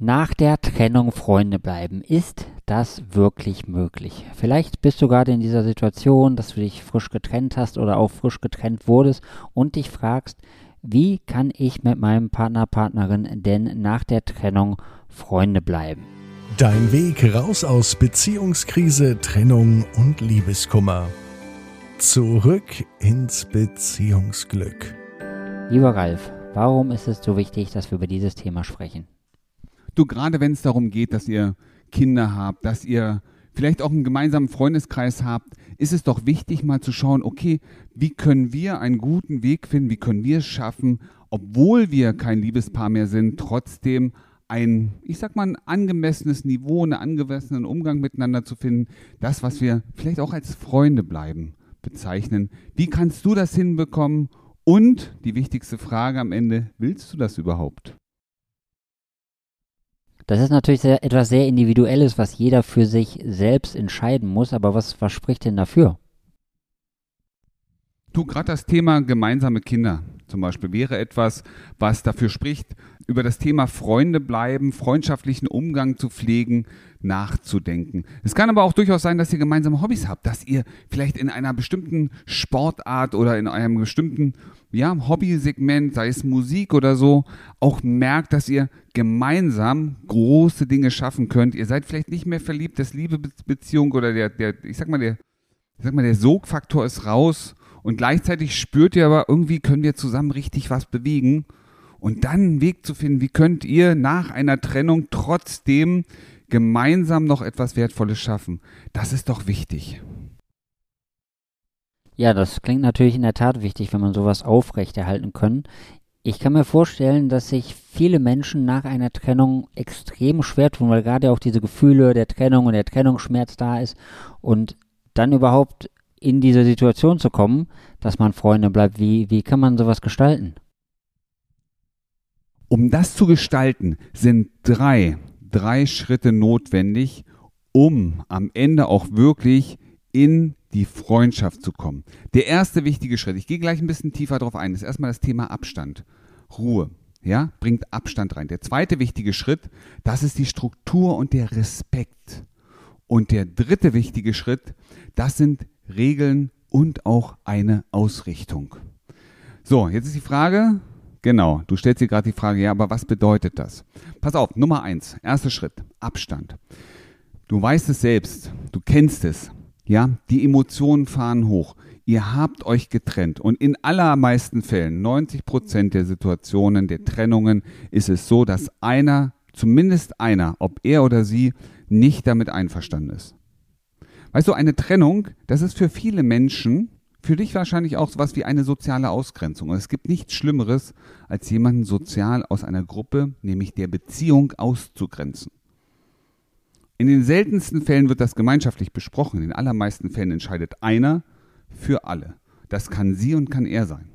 Nach der Trennung Freunde bleiben. Ist das wirklich möglich? Vielleicht bist du gerade in dieser Situation, dass du dich frisch getrennt hast oder auch frisch getrennt wurdest und dich fragst, wie kann ich mit meinem Partner, Partnerin denn nach der Trennung Freunde bleiben? Dein Weg raus aus Beziehungskrise, Trennung und Liebeskummer. Zurück ins Beziehungsglück. Lieber Ralf, warum ist es so wichtig, dass wir über dieses Thema sprechen? Du, gerade wenn es darum geht, dass ihr Kinder habt, dass ihr vielleicht auch einen gemeinsamen Freundeskreis habt, ist es doch wichtig, mal zu schauen, okay, wie können wir einen guten Weg finden, wie können wir es schaffen, obwohl wir kein Liebespaar mehr sind, trotzdem ein, ich sag mal, ein angemessenes Niveau, einen angemessenen Umgang miteinander zu finden, das, was wir vielleicht auch als Freunde bleiben, bezeichnen. Wie kannst du das hinbekommen? Und die wichtigste Frage am Ende, willst du das überhaupt? Das ist natürlich sehr, etwas sehr Individuelles, was jeder für sich selbst entscheiden muss, aber was, was spricht denn dafür? Du, gerade das Thema gemeinsame Kinder zum Beispiel wäre etwas, was dafür spricht, über das Thema Freunde bleiben, freundschaftlichen Umgang zu pflegen, nachzudenken. Es kann aber auch durchaus sein, dass ihr gemeinsame Hobbys habt, dass ihr vielleicht in einer bestimmten Sportart oder in einem bestimmten ja, Hobbysegment, sei es Musik oder so, auch merkt, dass ihr gemeinsam große Dinge schaffen könnt. Ihr seid vielleicht nicht mehr verliebt, das Liebebeziehung oder der, der, ich sag mal, der, ich sag mal, der Sogfaktor ist raus und gleichzeitig spürt ihr aber, irgendwie können wir zusammen richtig was bewegen. Und dann einen Weg zu finden, wie könnt ihr nach einer Trennung trotzdem gemeinsam noch etwas Wertvolles schaffen. Das ist doch wichtig. Ja, das klingt natürlich in der Tat wichtig, wenn man sowas aufrechterhalten können. Ich kann mir vorstellen, dass sich viele Menschen nach einer Trennung extrem schwer tun, weil gerade auch diese Gefühle der Trennung und der Trennungsschmerz da ist und dann überhaupt in diese Situation zu kommen, dass man Freunde bleibt. Wie, wie kann man sowas gestalten? Um das zu gestalten, sind drei, drei Schritte notwendig, um am Ende auch wirklich in die Freundschaft zu kommen. Der erste wichtige Schritt, ich gehe gleich ein bisschen tiefer darauf ein, ist erstmal das Thema Abstand. Ruhe. Ja, bringt Abstand rein. Der zweite wichtige Schritt, das ist die Struktur und der Respekt. Und der dritte wichtige Schritt, das sind Regeln und auch eine Ausrichtung. So, jetzt ist die Frage, genau, du stellst dir gerade die Frage, ja, aber was bedeutet das? Pass auf, Nummer eins, erster Schritt, Abstand. Du weißt es selbst, du kennst es. Ja, die Emotionen fahren hoch. Ihr habt euch getrennt und in allermeisten Fällen, 90 Prozent der Situationen, der Trennungen, ist es so, dass einer, zumindest einer, ob er oder sie, nicht damit einverstanden ist. Weißt du, eine Trennung, das ist für viele Menschen, für dich wahrscheinlich auch sowas wie eine soziale Ausgrenzung. Und es gibt nichts Schlimmeres, als jemanden sozial aus einer Gruppe, nämlich der Beziehung, auszugrenzen. In den seltensten Fällen wird das gemeinschaftlich besprochen. In den allermeisten Fällen entscheidet einer für alle. Das kann sie und kann er sein.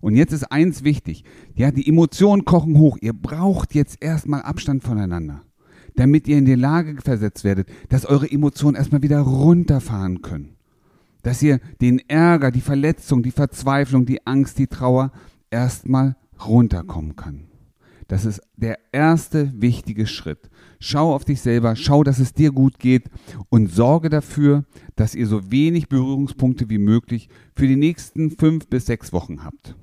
Und jetzt ist eins wichtig. Ja, die Emotionen kochen hoch. Ihr braucht jetzt erstmal Abstand voneinander, damit ihr in die Lage versetzt werdet, dass eure Emotionen erstmal wieder runterfahren können. Dass ihr den Ärger, die Verletzung, die Verzweiflung, die Angst, die Trauer erstmal runterkommen kann. Das ist der erste wichtige Schritt. Schau auf dich selber, schau, dass es dir gut geht und sorge dafür, dass ihr so wenig Berührungspunkte wie möglich für die nächsten fünf bis sechs Wochen habt.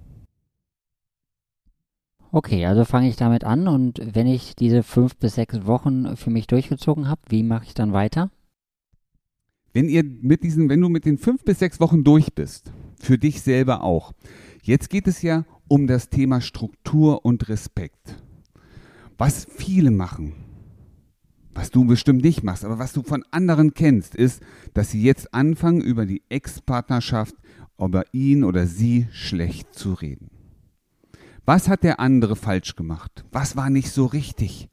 Okay, also fange ich damit an und wenn ich diese fünf bis sechs Wochen für mich durchgezogen habe, wie mache ich dann weiter? Wenn ihr mit diesen, wenn du mit den fünf bis sechs Wochen durch bist, für dich selber auch. Jetzt geht es ja um das Thema Struktur und Respekt. Was viele machen, was du bestimmt nicht machst, aber was du von anderen kennst, ist, dass sie jetzt anfangen, über die Ex-Partnerschaft, über ihn oder sie schlecht zu reden. Was hat der andere falsch gemacht? Was war nicht so richtig?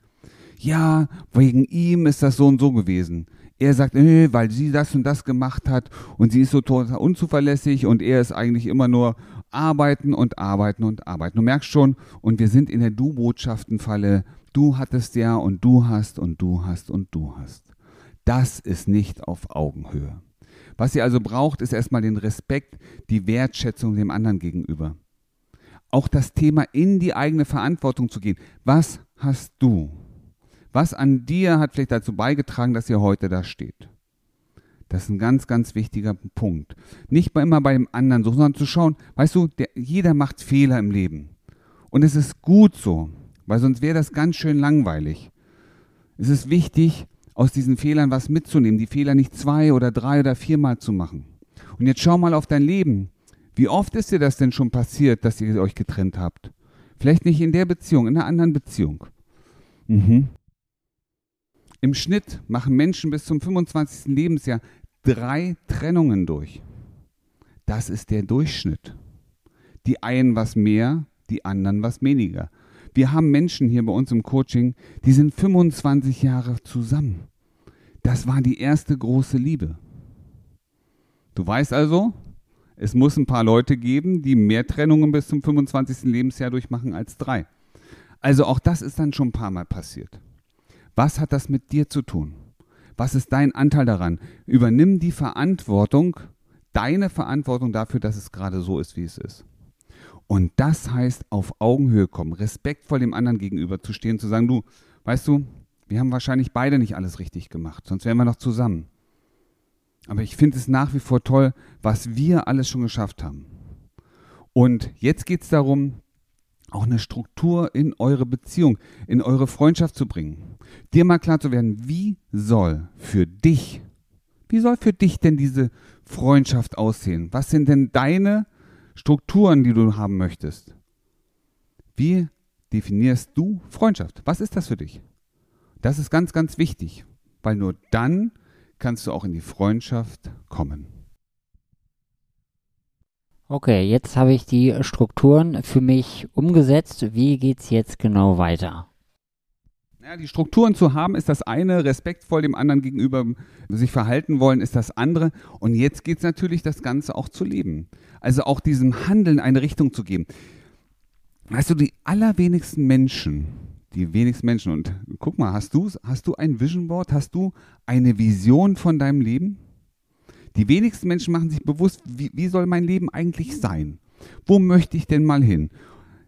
Ja, wegen ihm ist das so und so gewesen. Er sagt, nee, weil sie das und das gemacht hat und sie ist so total unzuverlässig und er ist eigentlich immer nur arbeiten und arbeiten und arbeiten. Du merkst schon, und wir sind in der Du-Botschaften-Falle Du hattest ja und du hast und du hast und du hast. Das ist nicht auf Augenhöhe. Was ihr also braucht, ist erstmal den Respekt, die Wertschätzung dem anderen gegenüber. Auch das Thema in die eigene Verantwortung zu gehen. Was hast du? Was an dir hat vielleicht dazu beigetragen, dass ihr heute da steht? Das ist ein ganz, ganz wichtiger Punkt. Nicht immer bei dem anderen suchen, sondern zu schauen, weißt du, der, jeder macht Fehler im Leben. Und es ist gut so, weil sonst wäre das ganz schön langweilig. Es ist wichtig, aus diesen Fehlern was mitzunehmen, die Fehler nicht zwei oder drei oder viermal zu machen. Und jetzt schau mal auf dein Leben. Wie oft ist dir das denn schon passiert, dass ihr euch getrennt habt? Vielleicht nicht in der Beziehung, in einer anderen Beziehung. Mhm. Im Schnitt machen Menschen bis zum 25. Lebensjahr drei Trennungen durch. Das ist der Durchschnitt. Die einen was mehr, die anderen was weniger. Wir haben Menschen hier bei uns im Coaching, die sind 25 Jahre zusammen. Das war die erste große Liebe. Du weißt also, es muss ein paar Leute geben, die mehr Trennungen bis zum 25. Lebensjahr durchmachen als drei. Also auch das ist dann schon ein paar Mal passiert. Was hat das mit dir zu tun? Was ist dein Anteil daran? Übernimm die Verantwortung, deine Verantwortung dafür, dass es gerade so ist, wie es ist. Und das heißt, auf Augenhöhe kommen, respektvoll dem anderen gegenüber zu stehen, zu sagen, du, weißt du, wir haben wahrscheinlich beide nicht alles richtig gemacht, sonst wären wir noch zusammen. Aber ich finde es nach wie vor toll, was wir alles schon geschafft haben. Und jetzt geht es darum, auch eine Struktur in eure Beziehung, in eure Freundschaft zu bringen. Dir mal klar zu werden, wie soll für dich, wie soll für dich denn diese Freundschaft aussehen? Was sind denn deine Strukturen, die du haben möchtest. Wie definierst du Freundschaft? Was ist das für dich? Das ist ganz, ganz wichtig, weil nur dann kannst du auch in die Freundschaft kommen. Okay, jetzt habe ich die Strukturen für mich umgesetzt. Wie geht es jetzt genau weiter? Ja, die Strukturen zu haben ist das eine, respektvoll dem anderen gegenüber sich verhalten wollen ist das andere. Und jetzt geht es natürlich, das Ganze auch zu leben. Also auch diesem Handeln eine Richtung zu geben. Weißt du, die allerwenigsten Menschen, die wenigsten Menschen, und guck mal, hast du, hast du ein Vision Board? Hast du eine Vision von deinem Leben? Die wenigsten Menschen machen sich bewusst, wie, wie soll mein Leben eigentlich sein? Wo möchte ich denn mal hin?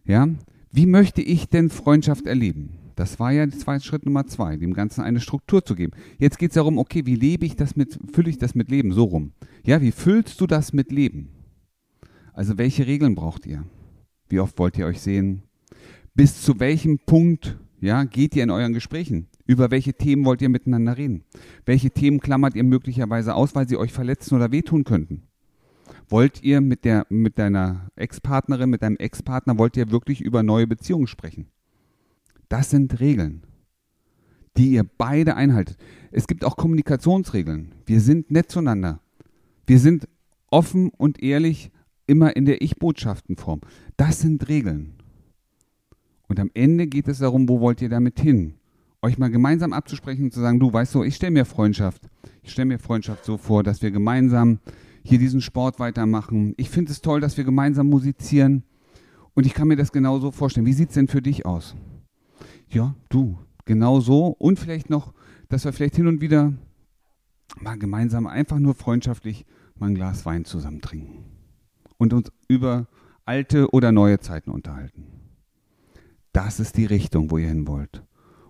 Ja, wie möchte ich denn Freundschaft erleben? Das war ja Schritt Nummer zwei, dem Ganzen eine Struktur zu geben. Jetzt geht es darum, okay, wie lebe ich das mit, fülle ich das mit Leben, so rum. Ja, wie füllst du das mit Leben? Also welche Regeln braucht ihr? Wie oft wollt ihr euch sehen? Bis zu welchem Punkt ja, geht ihr in euren Gesprächen? Über welche Themen wollt ihr miteinander reden? Welche Themen klammert ihr möglicherweise aus, weil sie euch verletzen oder wehtun könnten? Wollt ihr mit, der, mit deiner Ex-Partnerin, mit deinem Ex-Partner, wollt ihr wirklich über neue Beziehungen sprechen? Das sind Regeln, die ihr beide einhaltet. Es gibt auch Kommunikationsregeln. Wir sind nett zueinander. Wir sind offen und ehrlich immer in der Ich-Botschaftenform. Das sind Regeln. Und am Ende geht es darum, wo wollt ihr damit hin? Euch mal gemeinsam abzusprechen und zu sagen, du weißt so, ich stelle mir Freundschaft. Ich stelle mir Freundschaft so vor, dass wir gemeinsam hier diesen Sport weitermachen. Ich finde es toll, dass wir gemeinsam musizieren. Und ich kann mir das genauso vorstellen. Wie sieht es denn für dich aus? Ja, du, genau so. Und vielleicht noch, dass wir vielleicht hin und wieder mal gemeinsam einfach nur freundschaftlich mal ein Glas Wein zusammen trinken und uns über alte oder neue Zeiten unterhalten. Das ist die Richtung, wo ihr hin wollt.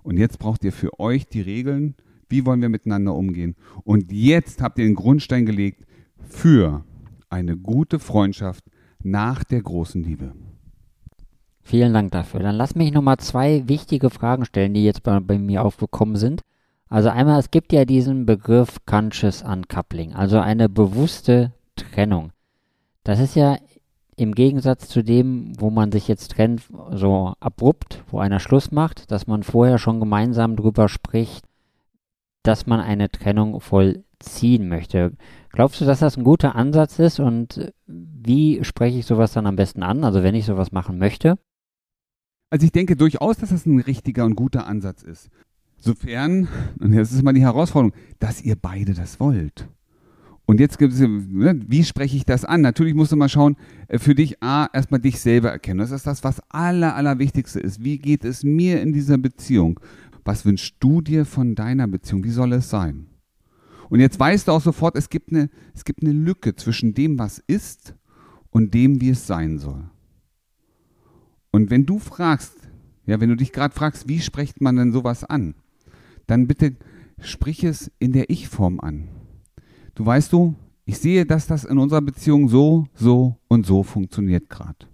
Und jetzt braucht ihr für euch die Regeln, wie wollen wir miteinander umgehen. Und jetzt habt ihr den Grundstein gelegt für eine gute Freundschaft nach der großen Liebe. Vielen Dank dafür. Dann lass mich nochmal zwei wichtige Fragen stellen, die jetzt bei, bei, mir aufgekommen sind. Also einmal, es gibt ja diesen Begriff Conscious Uncoupling, also eine bewusste Trennung. Das ist ja im Gegensatz zu dem, wo man sich jetzt trennt, so abrupt, wo einer Schluss macht, dass man vorher schon gemeinsam drüber spricht, dass man eine Trennung vollziehen möchte. Glaubst du, dass das ein guter Ansatz ist und wie spreche ich sowas dann am besten an, also wenn ich sowas machen möchte? Also ich denke durchaus, dass das ein richtiger und guter Ansatz ist. Sofern, und das ist mal die Herausforderung, dass ihr beide das wollt. Und jetzt gibt es, ne, wie spreche ich das an? Natürlich musst du mal schauen, äh, für dich A, erstmal dich selber erkennen. Das ist das, was aller, allerwichtigste ist. Wie geht es mir in dieser Beziehung? Was wünschst du dir von deiner Beziehung? Wie soll es sein? Und jetzt weißt du auch sofort, es gibt eine, es gibt eine Lücke zwischen dem, was ist und dem, wie es sein soll. Und wenn du fragst, Ja, wenn du dich gerade fragst, wie spricht man denn sowas an, dann bitte sprich es in der Ich-Form an. Du weißt du, ich sehe, dass das in unserer Beziehung so, so und so funktioniert gerade.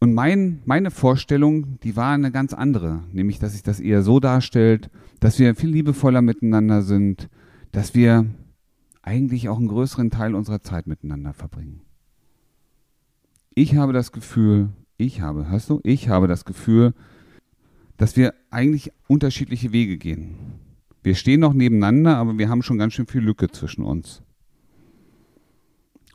Und mein, meine Vorstellung, die war eine ganz andere, nämlich, dass sich das eher so darstellt, dass wir viel liebevoller miteinander sind, dass wir eigentlich auch einen größeren Teil unserer Zeit miteinander verbringen. Ich habe das Gefühl, ich habe, hörst du, ich habe das Gefühl, dass wir eigentlich unterschiedliche Wege gehen. Wir stehen noch nebeneinander, aber wir haben schon ganz schön viel Lücke zwischen uns.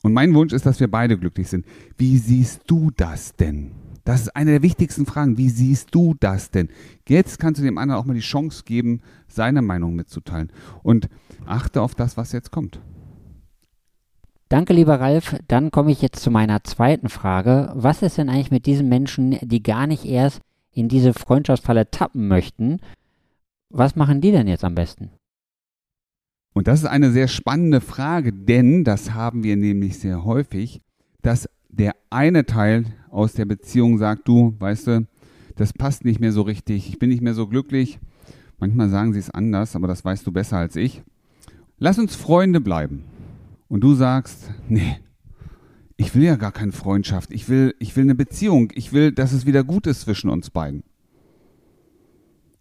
Und mein Wunsch ist, dass wir beide glücklich sind. Wie siehst du das denn? Das ist eine der wichtigsten Fragen. Wie siehst du das denn? Jetzt kannst du dem anderen auch mal die Chance geben, seine Meinung mitzuteilen. Und achte auf das, was jetzt kommt. Danke, lieber Ralf. Dann komme ich jetzt zu meiner zweiten Frage. Was ist denn eigentlich mit diesen Menschen, die gar nicht erst in diese Freundschaftsfalle tappen möchten? Was machen die denn jetzt am besten? Und das ist eine sehr spannende Frage, denn das haben wir nämlich sehr häufig, dass der eine Teil aus der Beziehung sagt, du, weißt du, das passt nicht mehr so richtig, ich bin nicht mehr so glücklich. Manchmal sagen sie es anders, aber das weißt du besser als ich. Lass uns Freunde bleiben. Und du sagst, nee, ich will ja gar keine Freundschaft, ich will, ich will eine Beziehung, ich will, dass es wieder gut ist zwischen uns beiden.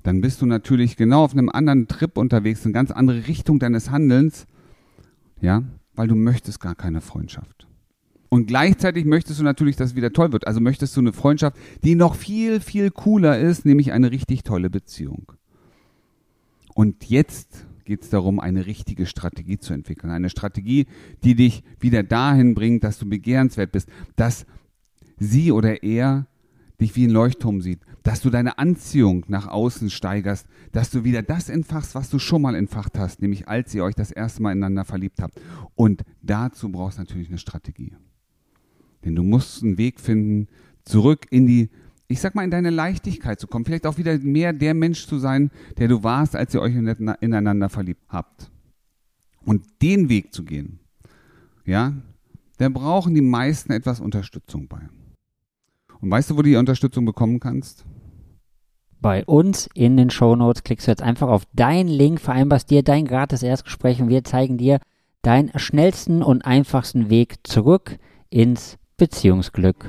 Dann bist du natürlich genau auf einem anderen Trip unterwegs, eine ganz andere Richtung deines Handelns, ja, weil du möchtest gar keine Freundschaft. Und gleichzeitig möchtest du natürlich, dass es wieder toll wird. Also möchtest du eine Freundschaft, die noch viel, viel cooler ist, nämlich eine richtig tolle Beziehung. Und jetzt geht es darum, eine richtige Strategie zu entwickeln. Eine Strategie, die dich wieder dahin bringt, dass du begehrenswert bist, dass sie oder er dich wie ein Leuchtturm sieht, dass du deine Anziehung nach außen steigerst, dass du wieder das entfachst, was du schon mal entfacht hast, nämlich als ihr euch das erste Mal ineinander verliebt habt. Und dazu brauchst du natürlich eine Strategie. Denn du musst einen Weg finden, zurück in die, ich sag mal, in deine Leichtigkeit zu kommen. Vielleicht auch wieder mehr der Mensch zu sein, der du warst, als ihr euch ineinander verliebt habt. Und den Weg zu gehen, ja, da brauchen die meisten etwas Unterstützung bei. Und weißt du, wo du die Unterstützung bekommen kannst? Bei uns in den Show Notes klickst du jetzt einfach auf deinen Link, vereinbarst dir dein gratis Erstgespräch und wir zeigen dir deinen schnellsten und einfachsten Weg zurück ins Beziehungsglück.